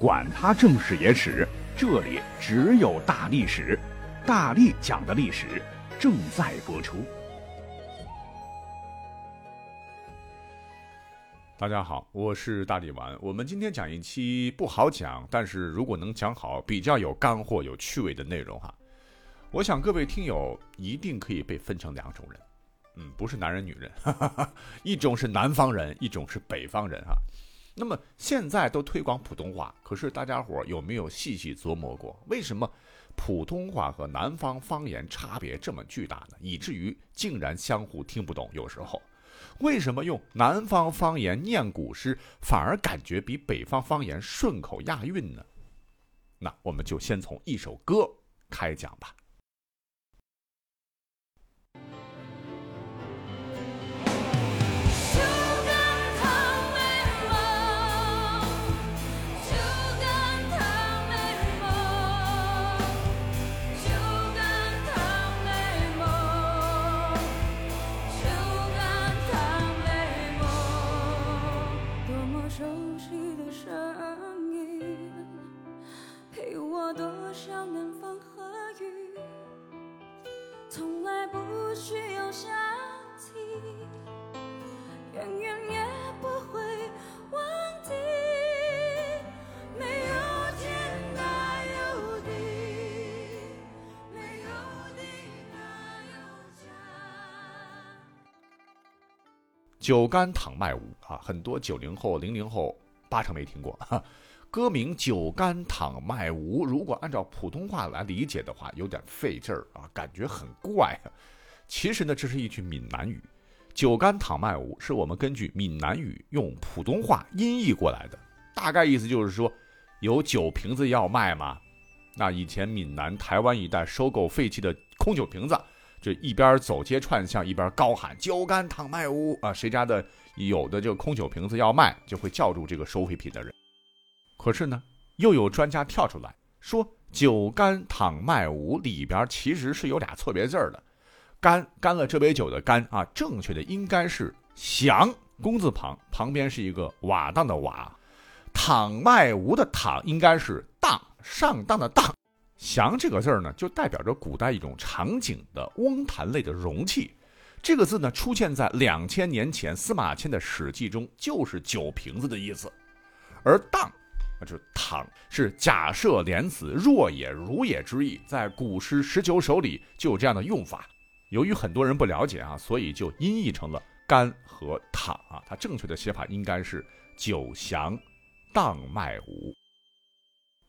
管他正史野史，这里只有大历史，大力讲的历史正在播出。大家好，我是大力丸。我们今天讲一期不好讲，但是如果能讲好，比较有干货、有趣味的内容哈。我想各位听友一定可以被分成两种人，嗯，不是男人女人，哈哈哈，一种是南方人，一种是北方人哈。那么现在都推广普通话，可是大家伙有没有细细琢磨过，为什么普通话和南方方言差别这么巨大呢？以至于竟然相互听不懂。有时候，为什么用南方方言念古诗，反而感觉比北方方言顺口押韵呢？那我们就先从一首歌开讲吧。酒干倘卖无啊，很多九零后、零零后八成没听过。歌名《酒干倘卖无》，如果按照普通话来理解的话，有点费劲儿啊，感觉很怪。其实呢，这是一句闽南语，“酒干倘卖无”是我们根据闽南语用普通话音译过来的，大概意思就是说，有酒瓶子要卖吗？那以前闽南、台湾一带收购废弃的空酒瓶子。这一边走街串巷，一边高喊“酒干倘卖无”啊！谁家的有的这个空酒瓶子要卖，就会叫住这个收废品的人。可是呢，又有专家跳出来说，“酒干倘卖无”里边其实是有俩错别字的，“干”干了这杯酒的“干”啊，正确的应该是“祥”工字旁，旁边是一个瓦当的“瓦”，“倘卖无”的“倘”应该是“当”上当的“当”。祥这个字儿呢，就代表着古代一种场景的翁坛类的容器。这个字呢，出现在两千年前司马迁的《史记》中，就是酒瓶子的意思。而当，那就是躺，是假设连子若也如也之意，在古诗十九首里就有这样的用法。由于很多人不了解啊，所以就音译成了干和躺啊。它正确的写法应该是酒祥当卖无。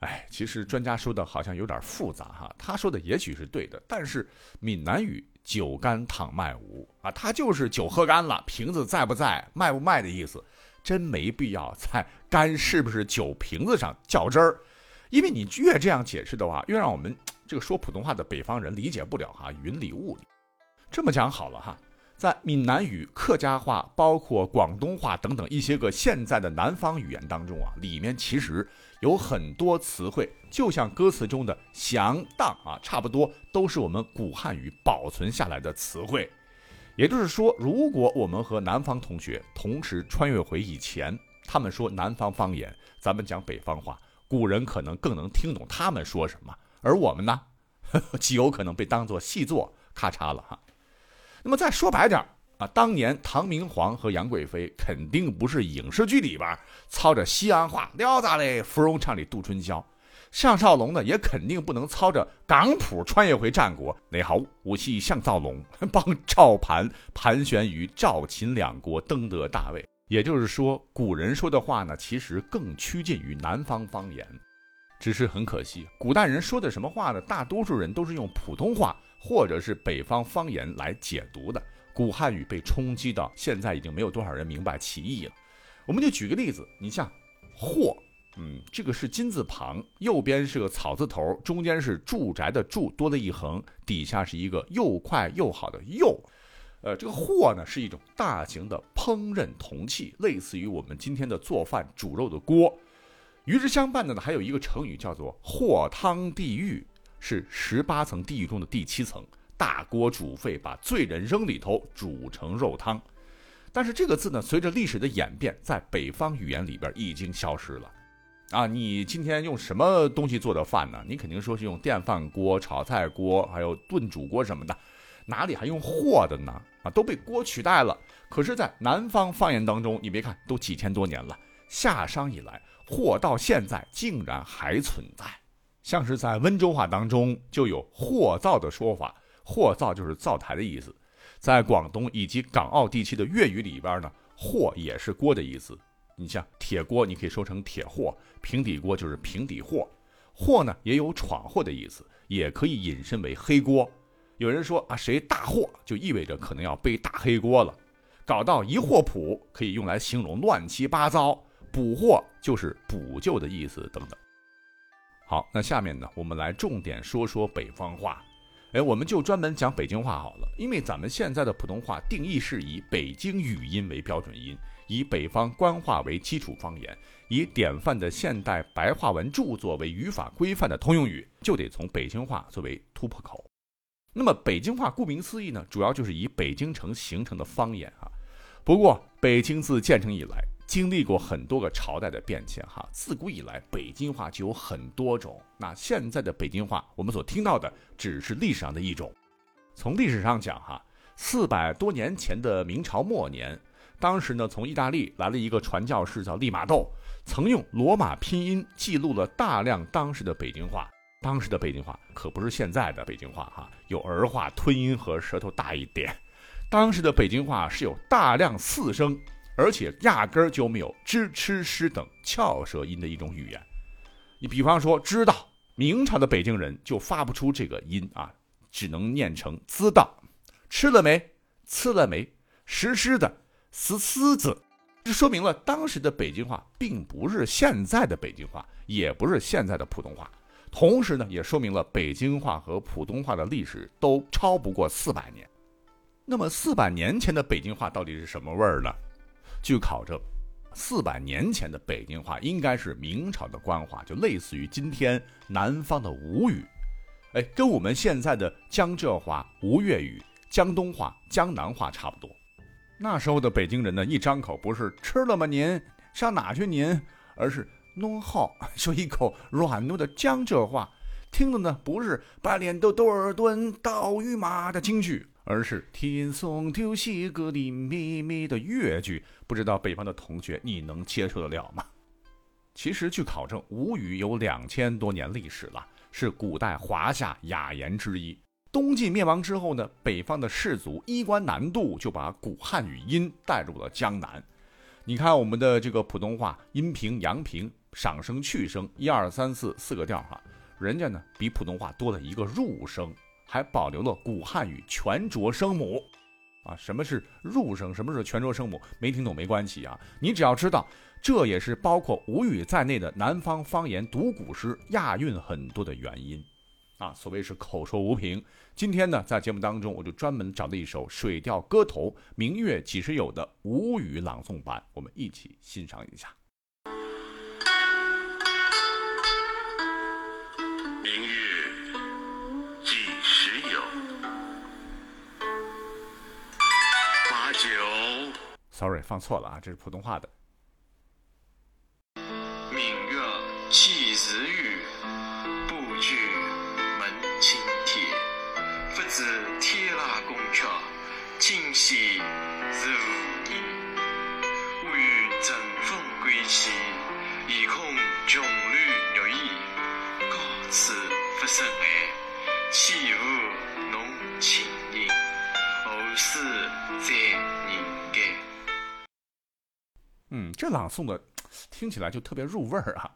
哎，其实专家说的好像有点复杂哈。他说的也许是对的，但是闽南语“酒干倘卖无”啊，它就是酒喝干了，瓶子在不在，卖不卖的意思。真没必要在“干”是不是酒瓶子上较真儿，因为你越这样解释的话，越让我们 这个说普通话的北方人理解不了哈，云里雾里。这么讲好了哈。在闽南语、客家话，包括广东话等等一些个现在的南方语言当中啊，里面其实有很多词汇，就像歌词中的“祥当”啊，差不多都是我们古汉语保存下来的词汇。也就是说，如果我们和南方同学同时穿越回以前，他们说南方方言，咱们讲北方话，古人可能更能听懂他们说什么，而我们呢，极有可能被当作细作咔嚓了哈。那么再说白点啊，当年唐明皇和杨贵妃肯定不是影视剧里边操着西安话撩咋嘞，芙蓉唱里度春宵。项少龙呢，也肯定不能操着港普穿越回战国。你好，武器项少龙，帮赵盘盘旋于赵秦两国，登得大位。也就是说，古人说的话呢，其实更趋近于南方方言。只是很可惜，古代人说的什么话呢？大多数人都是用普通话。或者是北方方言来解读的古汉语被冲击到现在已经没有多少人明白其意了。我们就举个例子，你像“货”，嗯，这个是金字旁，右边是个草字头，中间是住宅的“住”，多了一横，底下是一个又快又好的“又”。呃，这个“货”呢是一种大型的烹饪铜器，类似于我们今天的做饭煮肉的锅。与之相伴的呢，还有一个成语叫做“货汤地狱”。是十八层地狱中的第七层，大锅煮沸，把罪人扔里头，煮成肉汤。但是这个字呢，随着历史的演变，在北方语言里边已经消失了。啊，你今天用什么东西做的饭呢？你肯定说是用电饭锅、炒菜锅，还有炖煮锅什么的，哪里还用货的呢？啊，都被锅取代了。可是，在南方方言当中，你别看都几千多年了，夏商以来，货到现在竟然还存在。像是在温州话当中就有“货灶”的说法，“货灶”就是灶台的意思。在广东以及港澳地区的粤语里边呢，“货”也是锅的意思。你像铁锅，你可以说成铁货；平底锅就是平底货。货呢也有闯祸的意思，也可以引申为黑锅。有人说啊，谁大祸，就意味着可能要背大黑锅了。搞到一货补，可以用来形容乱七八糟；补货就是补救的意思等等。好，那下面呢，我们来重点说说北方话。哎，我们就专门讲北京话好了，因为咱们现在的普通话定义是以北京语音为标准音。以北方官话为基础方言，以典范的现代白话文著作为语法规范的通用语，就得从北京话作为突破口。那么北京话顾名思义呢，主要就是以北京城形成的方言啊。不过北京自建成以来，经历过很多个朝代的变迁哈。自古以来，北京话就有很多种。那现在的北京话，我们所听到的只是历史上的一种。从历史上讲哈，四百多年前的明朝末年。当时呢，从意大利来了一个传教士，叫利玛窦，曾用罗马拼音记录了大量当时的北京话。当时的北京话可不是现在的北京话哈，有儿化、吞音和舌头大一点。当时的北京话是有大量四声，而且压根儿就没有支、吃、诗等翘舌音的一种语言。你比方说，知道明朝的北京人就发不出这个音啊，只能念成知道。吃了没？吃了没？实施的。死狮子，这说明了当时的北京话并不是现在的北京话，也不是现在的普通话。同时呢，也说明了北京话和普通话的历史都超不过四百年。那么四百年前的北京话到底是什么味儿呢？据考证，四百年前的北京话应该是明朝的官话，就类似于今天南方的吴语，哎，跟我们现在的江浙话、吴粤语、江东话、江南话差不多。那时候的北京人呢，一张口不是吃了吗？您上哪去？您，而是弄好，说一口软糯的江浙话，听的呢不是白脸豆豆儿炖刀鱼麻的京剧，而是天送丢西个的咪咪的粤剧。不知道北方的同学你能接受得了吗？其实据考证，吴语有两千多年历史了，是古代华夏雅言之一。东晋灭亡之后呢，北方的士族衣冠南渡，就把古汉语音带入了江南。你看我们的这个普通话，阴平、阳平、上声、去声，一二三四四个调哈，人家呢比普通话多了一个入声，还保留了古汉语全浊声母。啊，什么是入声？什么是全浊声母？没听懂没关系啊，你只要知道，这也是包括吴语在内的南方方言读古诗押韵很多的原因。啊，所谓是口说无凭。今天呢，在节目当中，我就专门找了一首《水调歌头·明月几时有》的吴语朗诵版，我们一起欣赏一下。明月 Sorry，放错了啊，这是普通话的。明月几时有？不觉。是天籁宫阙，今夕是何年？我欲乘风归去，意恐琼楼玉宇，高处不胜哀，岂无侬情这朗诵的听起来就特别入味儿啊。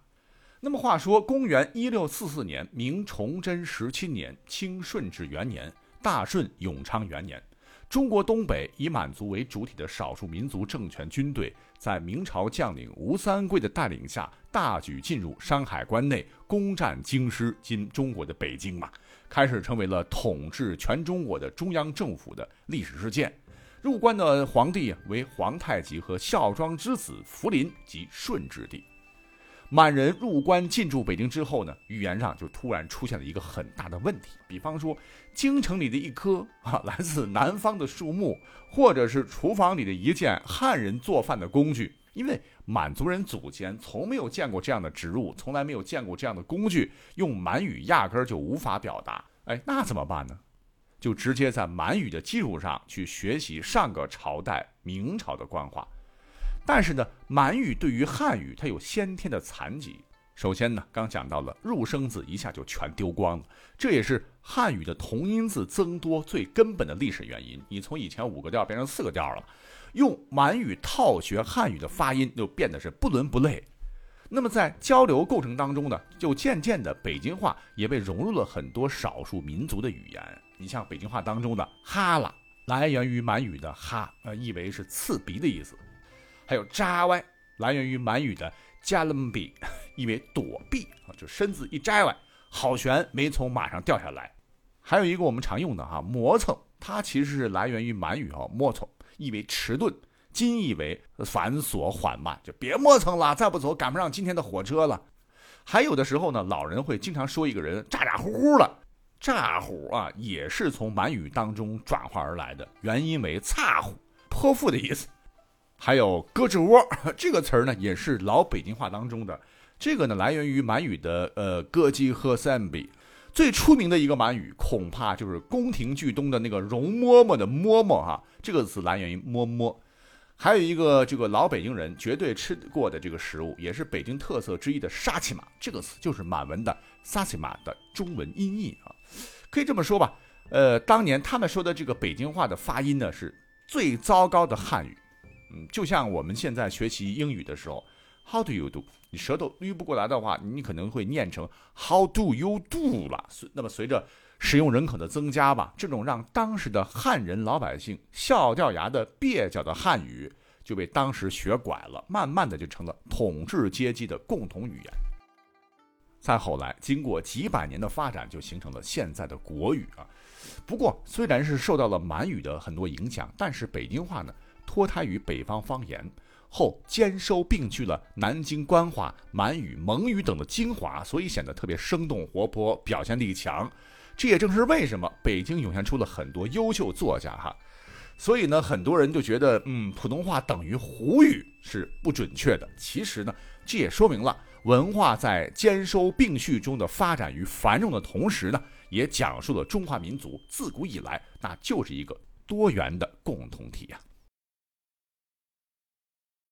那么话说，公元一六四四年，明崇祯十七年，清顺治元年。大顺永昌元年，中国东北以满族为主体的少数民族政权军队，在明朝将领吴三桂的带领下，大举进入山海关内，攻占京师（今中国的北京）嘛，开始成为了统治全中国的中央政府的历史事件。入关的皇帝为皇太极和孝庄之子福临及顺治帝。满人入关进驻北京之后呢，语言上就突然出现了一个很大的问题。比方说，京城里的一棵啊来自南方的树木，或者是厨房里的一件汉人做饭的工具，因为满族人祖先从没有见过这样的植物，从来没有见过这样的工具，用满语压根儿就无法表达。哎，那怎么办呢？就直接在满语的基础上去学习上个朝代明朝的官话。但是呢，满语对于汉语它有先天的残疾。首先呢，刚讲到了入声字一下就全丢光了，这也是汉语的同音字增多最根本的历史原因。你从以前五个调变成四个调了，用满语套学汉语的发音就变得是不伦不类。那么在交流过程当中呢，就渐渐的北京话也被融入了很多少数民族的语言。你像北京话当中的哈喇，来源于满语的哈，呃，意为是刺鼻的意思；还有扎歪，来源于满语的加伦比，意为躲避啊，就身子一摘歪，好悬，没从马上掉下来。还有一个我们常用的哈磨蹭，它其实是来源于满语啊磨蹭，意为迟钝。今意为繁琐缓慢，就别磨蹭了，再不走赶不上今天的火车了。还有的时候呢，老人会经常说一个人咋咋呼呼了，诈虎啊，也是从满语当中转化而来的，原因为诈虎，泼妇的意思。还有胳肢窝 这个词儿呢，也是老北京话当中的，这个呢来源于满语的呃歌姬和三比。最出名的一个满语，恐怕就是宫廷剧中的那个容嬷嬷的嬷嬷哈，这个词来源于嬷嬷。还有一个这个老北京人绝对吃过的这个食物，也是北京特色之一的沙琪玛。这个词就是满文的沙琪玛的中文音译啊，可以这么说吧。呃，当年他们说的这个北京话的发音呢，是最糟糕的汉语。嗯，就像我们现在学习英语的时候，How do you do？你舌头捋不过来的话，你可能会念成 How do you do 了。那么随着使用人口的增加吧，这种让当时的汉人老百姓笑掉牙的蹩脚的汉语就被当时学拐了，慢慢的就成了统治阶级的共同语言。再后来，经过几百年的发展，就形成了现在的国语啊。不过，虽然是受到了满语的很多影响，但是北京话呢，脱胎于北方方言后，兼收并蓄了南京官话、满语、蒙语等的精华，所以显得特别生动活泼，表现力强。这也正是为什么北京涌现出了很多优秀作家哈，所以呢，很多人就觉得，嗯，普通话等于胡语是不准确的。其实呢，这也说明了文化在兼收并蓄中的发展与繁荣的同时呢，也讲述了中华民族自古以来那就是一个多元的共同体呀。